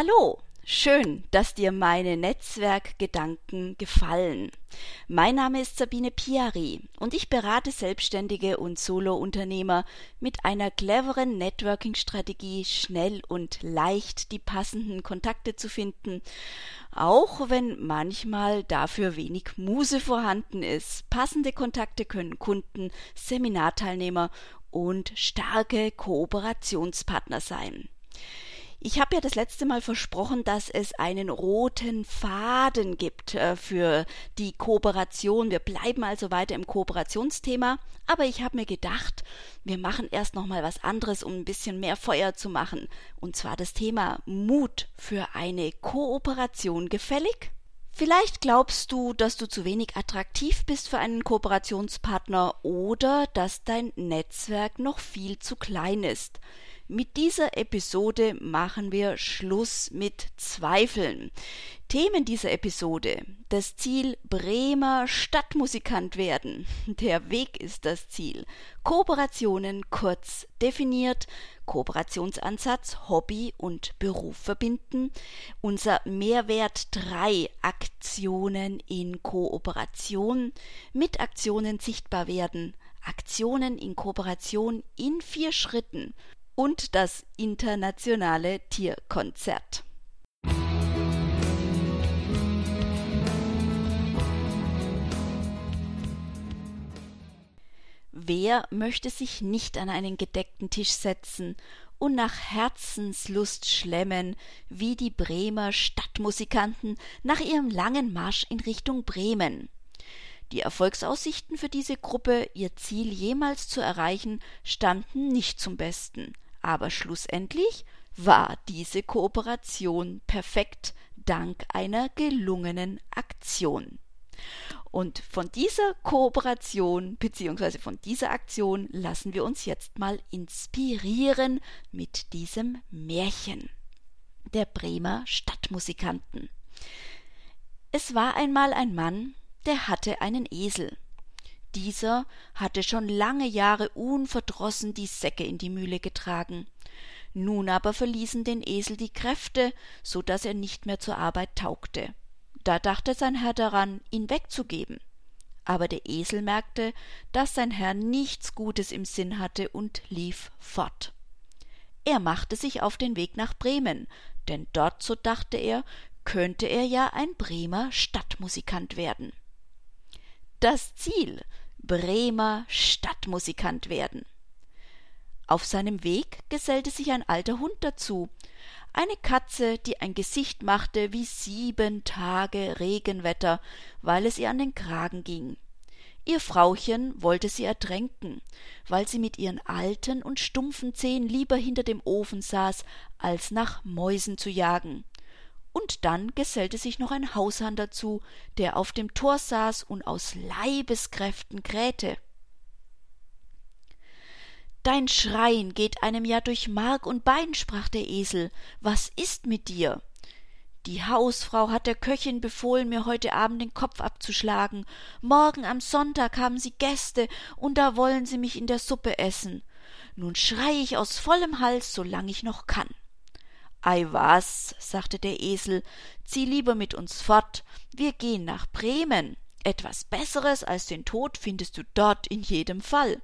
Hallo, schön, dass dir meine Netzwerkgedanken gefallen. Mein Name ist Sabine Piari und ich berate Selbstständige und Solounternehmer mit einer cleveren Networking-Strategie schnell und leicht die passenden Kontakte zu finden, auch wenn manchmal dafür wenig Muse vorhanden ist. Passende Kontakte können Kunden, Seminarteilnehmer und starke Kooperationspartner sein. Ich habe ja das letzte Mal versprochen, dass es einen roten Faden gibt äh, für die Kooperation. Wir bleiben also weiter im Kooperationsthema, aber ich habe mir gedacht, wir machen erst noch mal was anderes, um ein bisschen mehr Feuer zu machen, und zwar das Thema Mut für eine Kooperation gefällig. Vielleicht glaubst du, dass du zu wenig attraktiv bist für einen Kooperationspartner oder dass dein Netzwerk noch viel zu klein ist. Mit dieser Episode machen wir Schluss mit Zweifeln. Themen dieser Episode. Das Ziel Bremer Stadtmusikant werden. Der Weg ist das Ziel. Kooperationen kurz definiert. Kooperationsansatz Hobby und Beruf verbinden. Unser Mehrwert 3 Aktionen in Kooperation. Mit Aktionen sichtbar werden. Aktionen in Kooperation in vier Schritten und das internationale Tierkonzert. Wer möchte sich nicht an einen gedeckten Tisch setzen und nach Herzenslust schlemmen, wie die Bremer Stadtmusikanten nach ihrem langen Marsch in Richtung Bremen? Die Erfolgsaussichten für diese Gruppe, ihr Ziel jemals zu erreichen, standen nicht zum Besten. Aber schlussendlich war diese Kooperation perfekt dank einer gelungenen Aktion. Und von dieser Kooperation bzw. von dieser Aktion lassen wir uns jetzt mal inspirieren mit diesem Märchen der Bremer Stadtmusikanten. Es war einmal ein Mann, der hatte einen Esel. Dieser hatte schon lange Jahre unverdrossen die Säcke in die Mühle getragen. Nun aber verließen den Esel die Kräfte, so dass er nicht mehr zur Arbeit taugte. Da dachte sein Herr daran, ihn wegzugeben. Aber der Esel merkte, dass sein Herr nichts Gutes im Sinn hatte und lief fort. Er machte sich auf den Weg nach Bremen, denn dort, so dachte er, könnte er ja ein Bremer Stadtmusikant werden. Das Ziel Bremer Stadtmusikant werden. Auf seinem Weg gesellte sich ein alter Hund dazu, eine Katze, die ein Gesicht machte wie sieben Tage Regenwetter, weil es ihr an den Kragen ging. Ihr Frauchen wollte sie ertränken, weil sie mit ihren alten und stumpfen Zehen lieber hinter dem Ofen saß, als nach Mäusen zu jagen und dann gesellte sich noch ein Haushahn dazu, der auf dem Tor saß und aus Leibeskräften krähte. Dein Schreien geht einem ja durch Mark und Bein, sprach der Esel. Was ist mit dir? Die Hausfrau hat der Köchin befohlen, mir heute Abend den Kopf abzuschlagen. Morgen am Sonntag haben sie Gäste, und da wollen sie mich in der Suppe essen. Nun schrei ich aus vollem Hals, solang ich noch kann. Ei was, sagte der Esel, zieh lieber mit uns fort, wir gehen nach Bremen. Etwas Besseres als den Tod findest du dort in jedem Fall.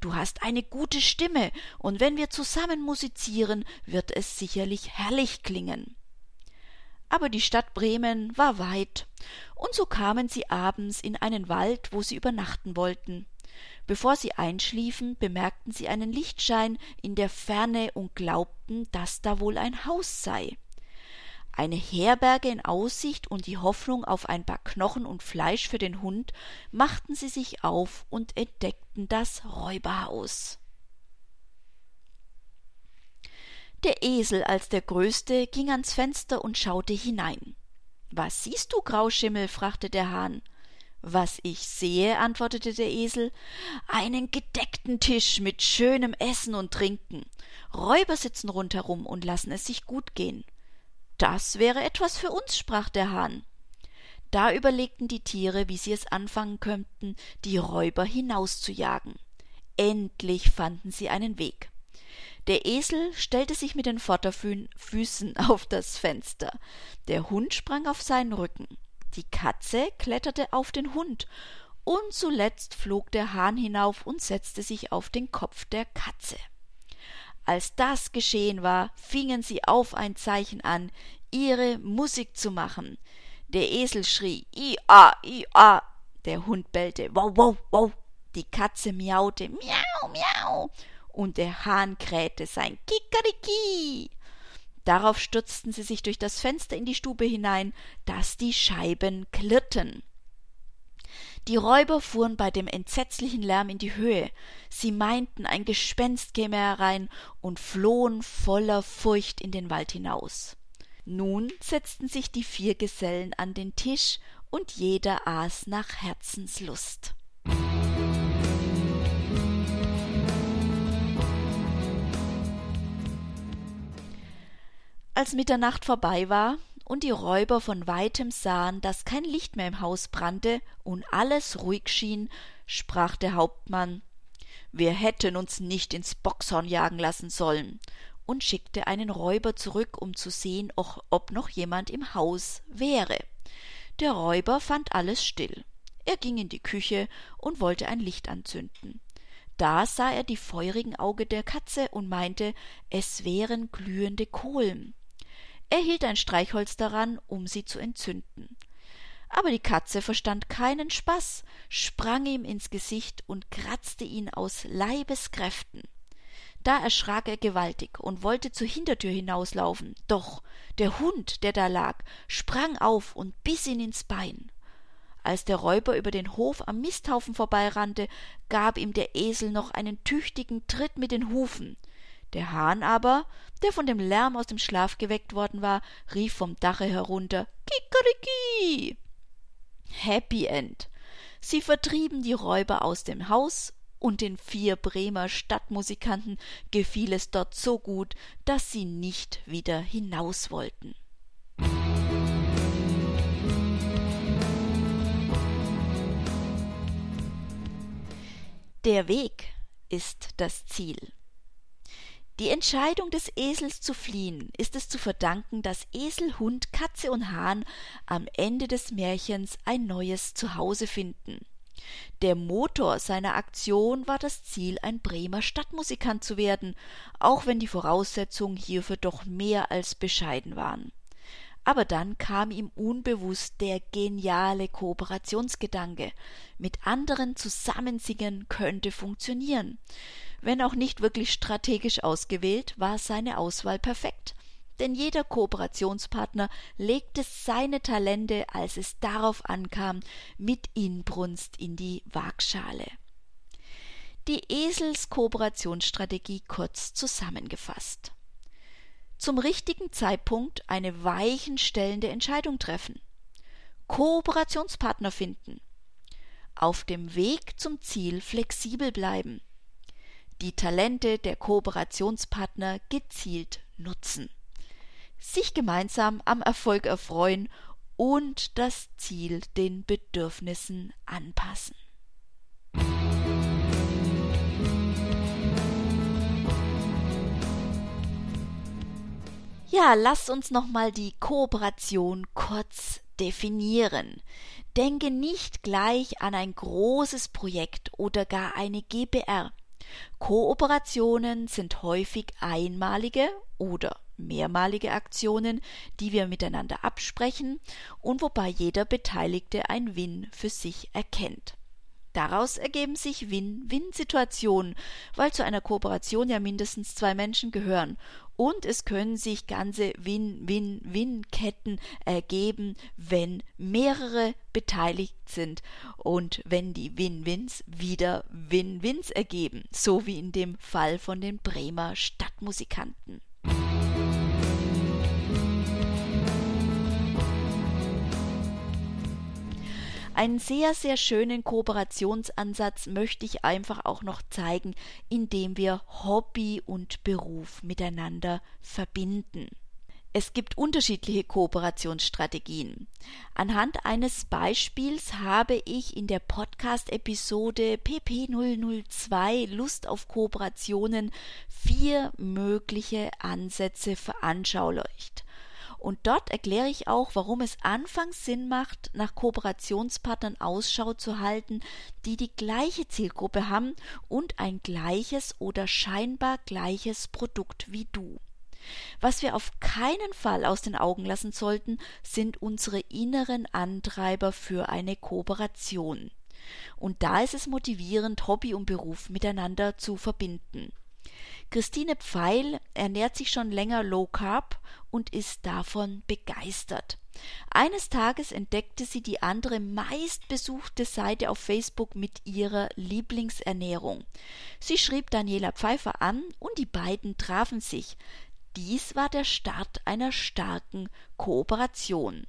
Du hast eine gute Stimme, und wenn wir zusammen musizieren, wird es sicherlich herrlich klingen. Aber die Stadt Bremen war weit, und so kamen sie abends in einen Wald, wo sie übernachten wollten. Bevor sie einschliefen, bemerkten sie einen Lichtschein in der Ferne und glaubten, dass da wohl ein Haus sei. Eine Herberge in Aussicht und die Hoffnung auf ein paar Knochen und Fleisch für den Hund machten sie sich auf und entdeckten das Räuberhaus. Der Esel als der Größte ging ans Fenster und schaute hinein. Was siehst du, Grauschimmel? fragte der Hahn. Was ich sehe, antwortete der Esel, einen gedeckten Tisch mit schönem Essen und Trinken. Räuber sitzen rundherum und lassen es sich gut gehen. Das wäre etwas für uns, sprach der Hahn. Da überlegten die Tiere, wie sie es anfangen könnten, die Räuber hinauszujagen. Endlich fanden sie einen Weg. Der Esel stellte sich mit den Vorderfüßen auf das Fenster. Der Hund sprang auf seinen Rücken. Die Katze kletterte auf den Hund. Und zuletzt flog der Hahn hinauf und setzte sich auf den Kopf der Katze. Als das geschehen war, fingen sie auf ein Zeichen an, ihre Musik zu machen. Der Esel schrie I-a, I-a, der Hund bellte Wow, wow, wow, die Katze miaute Miau, miau, und der Hahn krähte sein Kikeriki. Darauf stürzten sie sich durch das Fenster in die Stube hinein, dass die Scheiben klirrten. Die Räuber fuhren bei dem entsetzlichen Lärm in die Höhe. Sie meinten, ein Gespenst käme herein und flohen voller Furcht in den Wald hinaus. Nun setzten sich die vier Gesellen an den Tisch und jeder aß nach Herzenslust. Als Mitternacht vorbei war, und die Räuber von weitem sahen, dass kein Licht mehr im Haus brannte und alles ruhig schien, sprach der Hauptmann Wir hätten uns nicht ins Bockshorn jagen lassen sollen, und schickte einen Räuber zurück, um zu sehen, ob noch jemand im Haus wäre. Der Räuber fand alles still. Er ging in die Küche und wollte ein Licht anzünden. Da sah er die feurigen Auge der Katze und meinte, es wären glühende Kohlen. Er hielt ein Streichholz daran, um sie zu entzünden. Aber die Katze verstand keinen Spaß, sprang ihm ins Gesicht und kratzte ihn aus Leibeskräften. Da erschrak er gewaltig und wollte zur Hintertür hinauslaufen, doch der Hund, der da lag, sprang auf und biss ihn ins Bein. Als der Räuber über den Hof am Misthaufen vorbeirannte, gab ihm der Esel noch einen tüchtigen Tritt mit den Hufen. Der Hahn aber, der von dem Lärm aus dem Schlaf geweckt worden war, rief vom Dache herunter Kikeriki. Happy End. Sie vertrieben die Räuber aus dem Haus, und den vier Bremer Stadtmusikanten gefiel es dort so gut, dass sie nicht wieder hinaus wollten. Der Weg ist das Ziel. Die Entscheidung des Esels zu fliehen ist es zu verdanken, dass Esel, Hund, Katze und Hahn am Ende des Märchens ein neues Zuhause finden. Der Motor seiner Aktion war das Ziel, ein Bremer Stadtmusikant zu werden, auch wenn die Voraussetzungen hierfür doch mehr als bescheiden waren. Aber dann kam ihm unbewusst der geniale Kooperationsgedanke. Mit anderen zusammensingen könnte funktionieren. Wenn auch nicht wirklich strategisch ausgewählt, war seine Auswahl perfekt. Denn jeder Kooperationspartner legte seine Talente, als es darauf ankam, mit Inbrunst in die Waagschale. Die Esels-Kooperationsstrategie kurz zusammengefasst. Zum richtigen Zeitpunkt eine weichenstellende Entscheidung treffen. Kooperationspartner finden. Auf dem Weg zum Ziel flexibel bleiben die Talente der Kooperationspartner gezielt nutzen, sich gemeinsam am Erfolg erfreuen und das Ziel den Bedürfnissen anpassen. Ja, lasst uns nochmal die Kooperation kurz definieren. Denke nicht gleich an ein großes Projekt oder gar eine GBR. Kooperationen sind häufig einmalige oder mehrmalige Aktionen, die wir miteinander absprechen und wobei jeder Beteiligte ein Win für sich erkennt. Daraus ergeben sich Win-Win-Situationen, weil zu einer Kooperation ja mindestens zwei Menschen gehören. Und es können sich ganze Win-Win-Win-Ketten ergeben, wenn mehrere beteiligt sind und wenn die Win-Wins wieder Win-Wins ergeben, so wie in dem Fall von den Bremer Stadtmusikanten. Einen sehr, sehr schönen Kooperationsansatz möchte ich einfach auch noch zeigen, indem wir Hobby und Beruf miteinander verbinden. Es gibt unterschiedliche Kooperationsstrategien. Anhand eines Beispiels habe ich in der Podcast-Episode PP002 Lust auf Kooperationen vier mögliche Ansätze veranschaulicht. Und dort erkläre ich auch, warum es anfangs Sinn macht, nach Kooperationspartnern Ausschau zu halten, die die gleiche Zielgruppe haben und ein gleiches oder scheinbar gleiches Produkt wie du. Was wir auf keinen Fall aus den Augen lassen sollten, sind unsere inneren Antreiber für eine Kooperation. Und da ist es motivierend, Hobby und Beruf miteinander zu verbinden. Christine Pfeil ernährt sich schon länger Low Carb und ist davon begeistert. Eines Tages entdeckte sie die andere meistbesuchte Seite auf Facebook mit ihrer Lieblingsernährung. Sie schrieb Daniela Pfeiffer an und die beiden trafen sich. Dies war der Start einer starken Kooperation.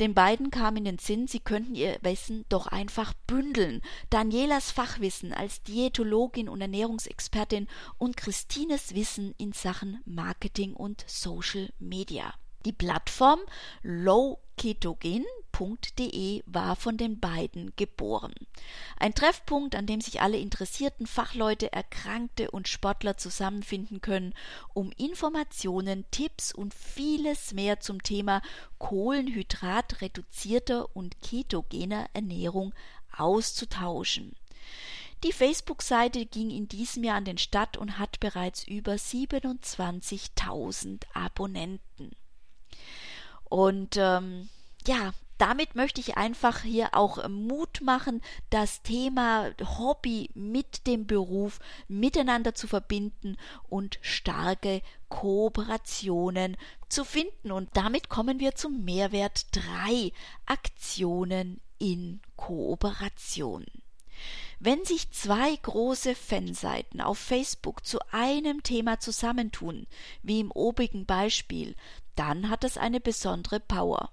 Den beiden kam in den Sinn, sie könnten ihr Wissen doch einfach bündeln. Danielas Fachwissen als Diätologin und Ernährungsexpertin und Christines Wissen in Sachen Marketing und Social Media. Die Plattform lowketogen.de war von den beiden geboren. Ein Treffpunkt, an dem sich alle interessierten Fachleute, Erkrankte und Sportler zusammenfinden können, um Informationen, Tipps und vieles mehr zum Thema kohlenhydratreduzierter und ketogener Ernährung auszutauschen. Die Facebook-Seite ging in diesem Jahr an den Start und hat bereits über 27.000 Abonnenten. Und ähm, ja, damit möchte ich einfach hier auch Mut machen, das Thema Hobby mit dem Beruf miteinander zu verbinden und starke Kooperationen zu finden. Und damit kommen wir zum Mehrwert 3 Aktionen in Kooperation. Wenn sich zwei große Fanseiten auf Facebook zu einem Thema zusammentun, wie im obigen Beispiel, dann hat es eine besondere Power.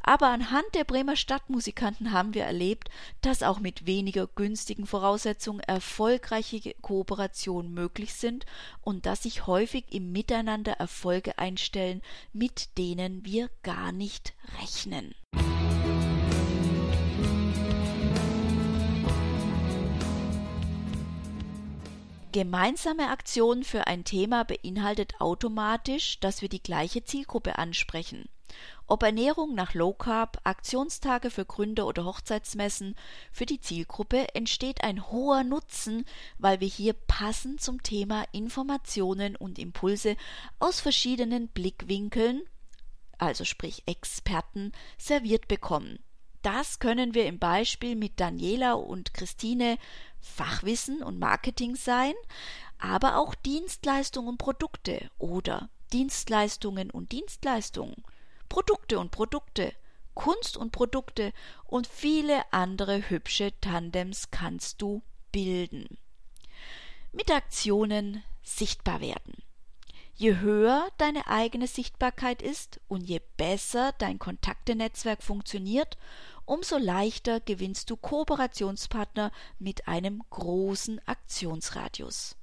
Aber anhand der Bremer Stadtmusikanten haben wir erlebt, dass auch mit weniger günstigen Voraussetzungen erfolgreiche Kooperationen möglich sind und dass sich häufig im Miteinander Erfolge einstellen, mit denen wir gar nicht rechnen. Gemeinsame Aktion für ein Thema beinhaltet automatisch, dass wir die gleiche Zielgruppe ansprechen. Ob Ernährung nach Low Carb, Aktionstage für Gründer oder Hochzeitsmessen, für die Zielgruppe entsteht ein hoher Nutzen, weil wir hier passend zum Thema Informationen und Impulse aus verschiedenen Blickwinkeln, also sprich Experten, serviert bekommen. Das können wir im Beispiel mit Daniela und Christine Fachwissen und Marketing sein, aber auch Dienstleistungen und Produkte oder Dienstleistungen und Dienstleistungen, Produkte und Produkte, Kunst und Produkte und viele andere hübsche Tandems kannst du bilden. Mit Aktionen sichtbar werden. Je höher deine eigene Sichtbarkeit ist und je besser dein Kontaktenetzwerk funktioniert, umso leichter gewinnst du Kooperationspartner mit einem großen Aktionsradius.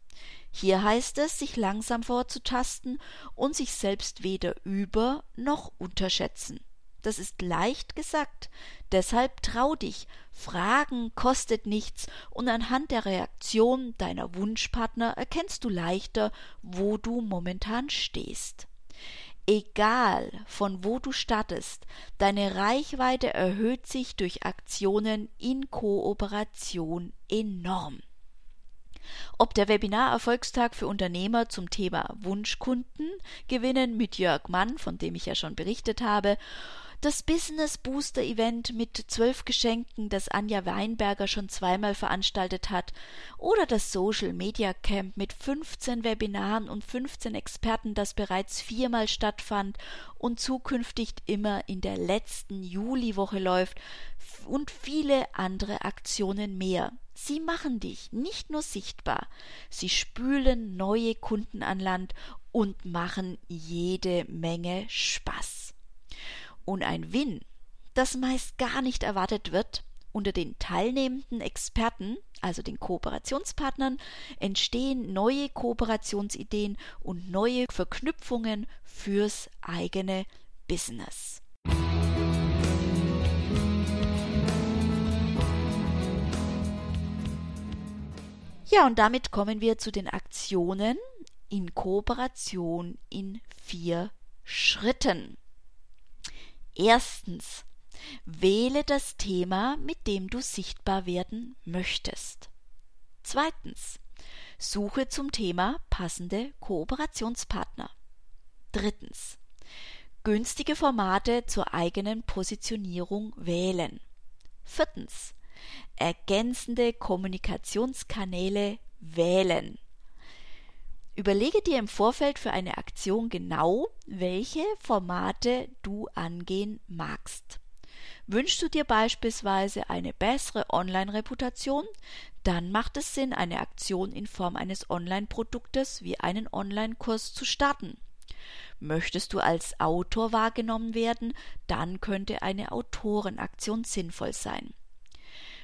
Hier heißt es, sich langsam vorzutasten und sich selbst weder über noch unterschätzen. Das ist leicht gesagt. Deshalb trau dich. Fragen kostet nichts und anhand der Reaktion deiner Wunschpartner erkennst du leichter, wo du momentan stehst. Egal von wo du startest, deine Reichweite erhöht sich durch Aktionen in Kooperation enorm. Ob der Webinar-Erfolgstag für Unternehmer zum Thema Wunschkunden gewinnen mit Jörg Mann, von dem ich ja schon berichtet habe, das Business Booster Event mit zwölf Geschenken, das Anja Weinberger schon zweimal veranstaltet hat, oder das Social Media Camp mit 15 Webinaren und 15 Experten, das bereits viermal stattfand und zukünftig immer in der letzten Juliwoche läuft, und viele andere Aktionen mehr. Sie machen dich nicht nur sichtbar, sie spülen neue Kunden an Land und machen jede Menge Spaß und ein Win, das meist gar nicht erwartet wird, Unter den teilnehmenden Experten, also den Kooperationspartnern, entstehen neue Kooperationsideen und neue Verknüpfungen fürs eigene Business. Ja, und damit kommen wir zu den Aktionen in Kooperation in vier Schritten. Erstens, wähle das Thema, mit dem du sichtbar werden möchtest. Zweitens, suche zum Thema passende Kooperationspartner. Drittens, günstige Formate zur eigenen Positionierung wählen. Viertens, ergänzende Kommunikationskanäle wählen. Überlege dir im Vorfeld für eine Aktion genau, welche Formate du angehen magst. Wünschst du dir beispielsweise eine bessere Online-Reputation, dann macht es Sinn, eine Aktion in Form eines Online-Produktes wie einen Online-Kurs zu starten. Möchtest du als Autor wahrgenommen werden, dann könnte eine Autorenaktion sinnvoll sein.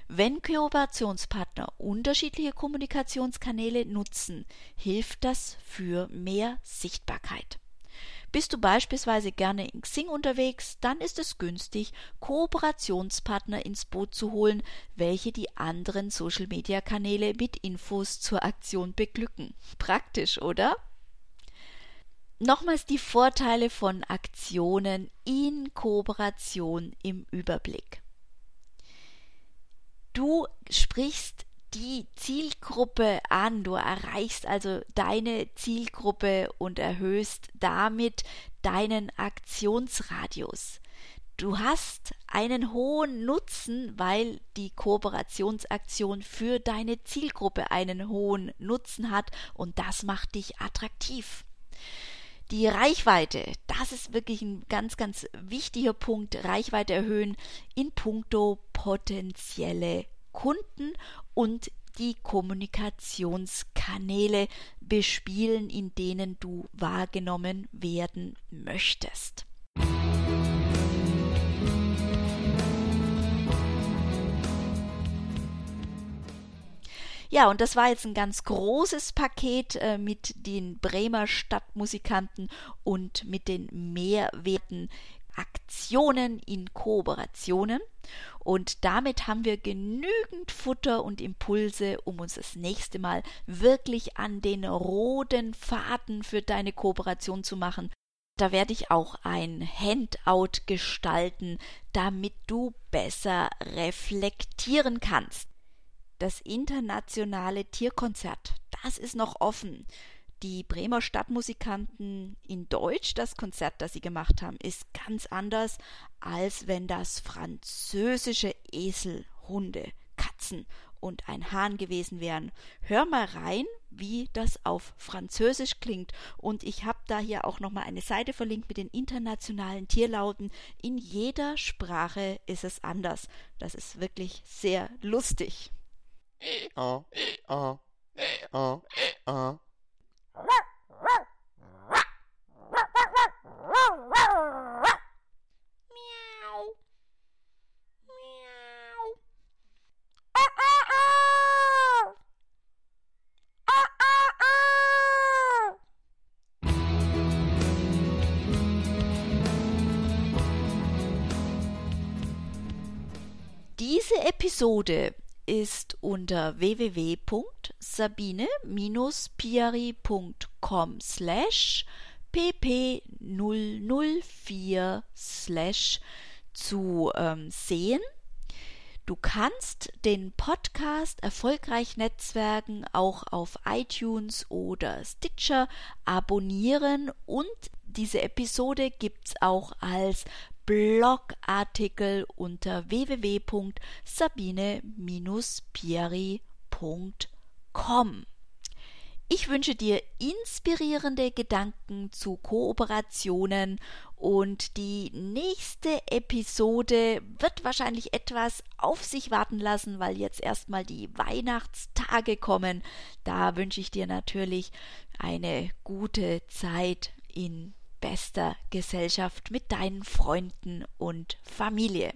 Wenn Kooperationspartner unterschiedliche Kommunikationskanäle nutzen, hilft das für mehr Sichtbarkeit. Bist du beispielsweise gerne in Xing unterwegs, dann ist es günstig, Kooperationspartner ins Boot zu holen, welche die anderen Social-Media-Kanäle mit Infos zur Aktion beglücken. Praktisch, oder? Nochmals die Vorteile von Aktionen in Kooperation im Überblick. Du sprichst die Zielgruppe an, du erreichst also deine Zielgruppe und erhöhst damit deinen Aktionsradius. Du hast einen hohen Nutzen, weil die Kooperationsaktion für deine Zielgruppe einen hohen Nutzen hat und das macht dich attraktiv. Die Reichweite, das ist wirklich ein ganz, ganz wichtiger Punkt. Reichweite erhöhen in puncto potenzielle Kunden und die Kommunikationskanäle bespielen, in denen du wahrgenommen werden möchtest. Ja, und das war jetzt ein ganz großes Paket äh, mit den Bremer Stadtmusikanten und mit den Mehrwerten Aktionen in Kooperationen. Und damit haben wir genügend Futter und Impulse, um uns das nächste Mal wirklich an den roten Faden für deine Kooperation zu machen. Da werde ich auch ein Handout gestalten, damit du besser reflektieren kannst das internationale Tierkonzert, das ist noch offen. Die Bremer Stadtmusikanten in Deutsch, das Konzert, das sie gemacht haben, ist ganz anders, als wenn das französische Esel, Hunde, Katzen und ein Hahn gewesen wären. Hör mal rein, wie das auf Französisch klingt. Und ich habe da hier auch nochmal eine Seite verlinkt mit den internationalen Tierlauten. In jeder Sprache ist es anders. Das ist wirklich sehr lustig. Uh, uh, uh, uh. Diese Episode ist unter www.sabine-piari.com slash pp004 slash zu ähm, sehen. Du kannst den Podcast Erfolgreich Netzwerken auch auf iTunes oder Stitcher abonnieren und diese Episode gibt es auch als Blogartikel unter www.sabine-pieri.com. Ich wünsche dir inspirierende Gedanken zu Kooperationen und die nächste Episode wird wahrscheinlich etwas auf sich warten lassen, weil jetzt erstmal die Weihnachtstage kommen. Da wünsche ich dir natürlich eine gute Zeit in bester Gesellschaft mit deinen Freunden und Familie.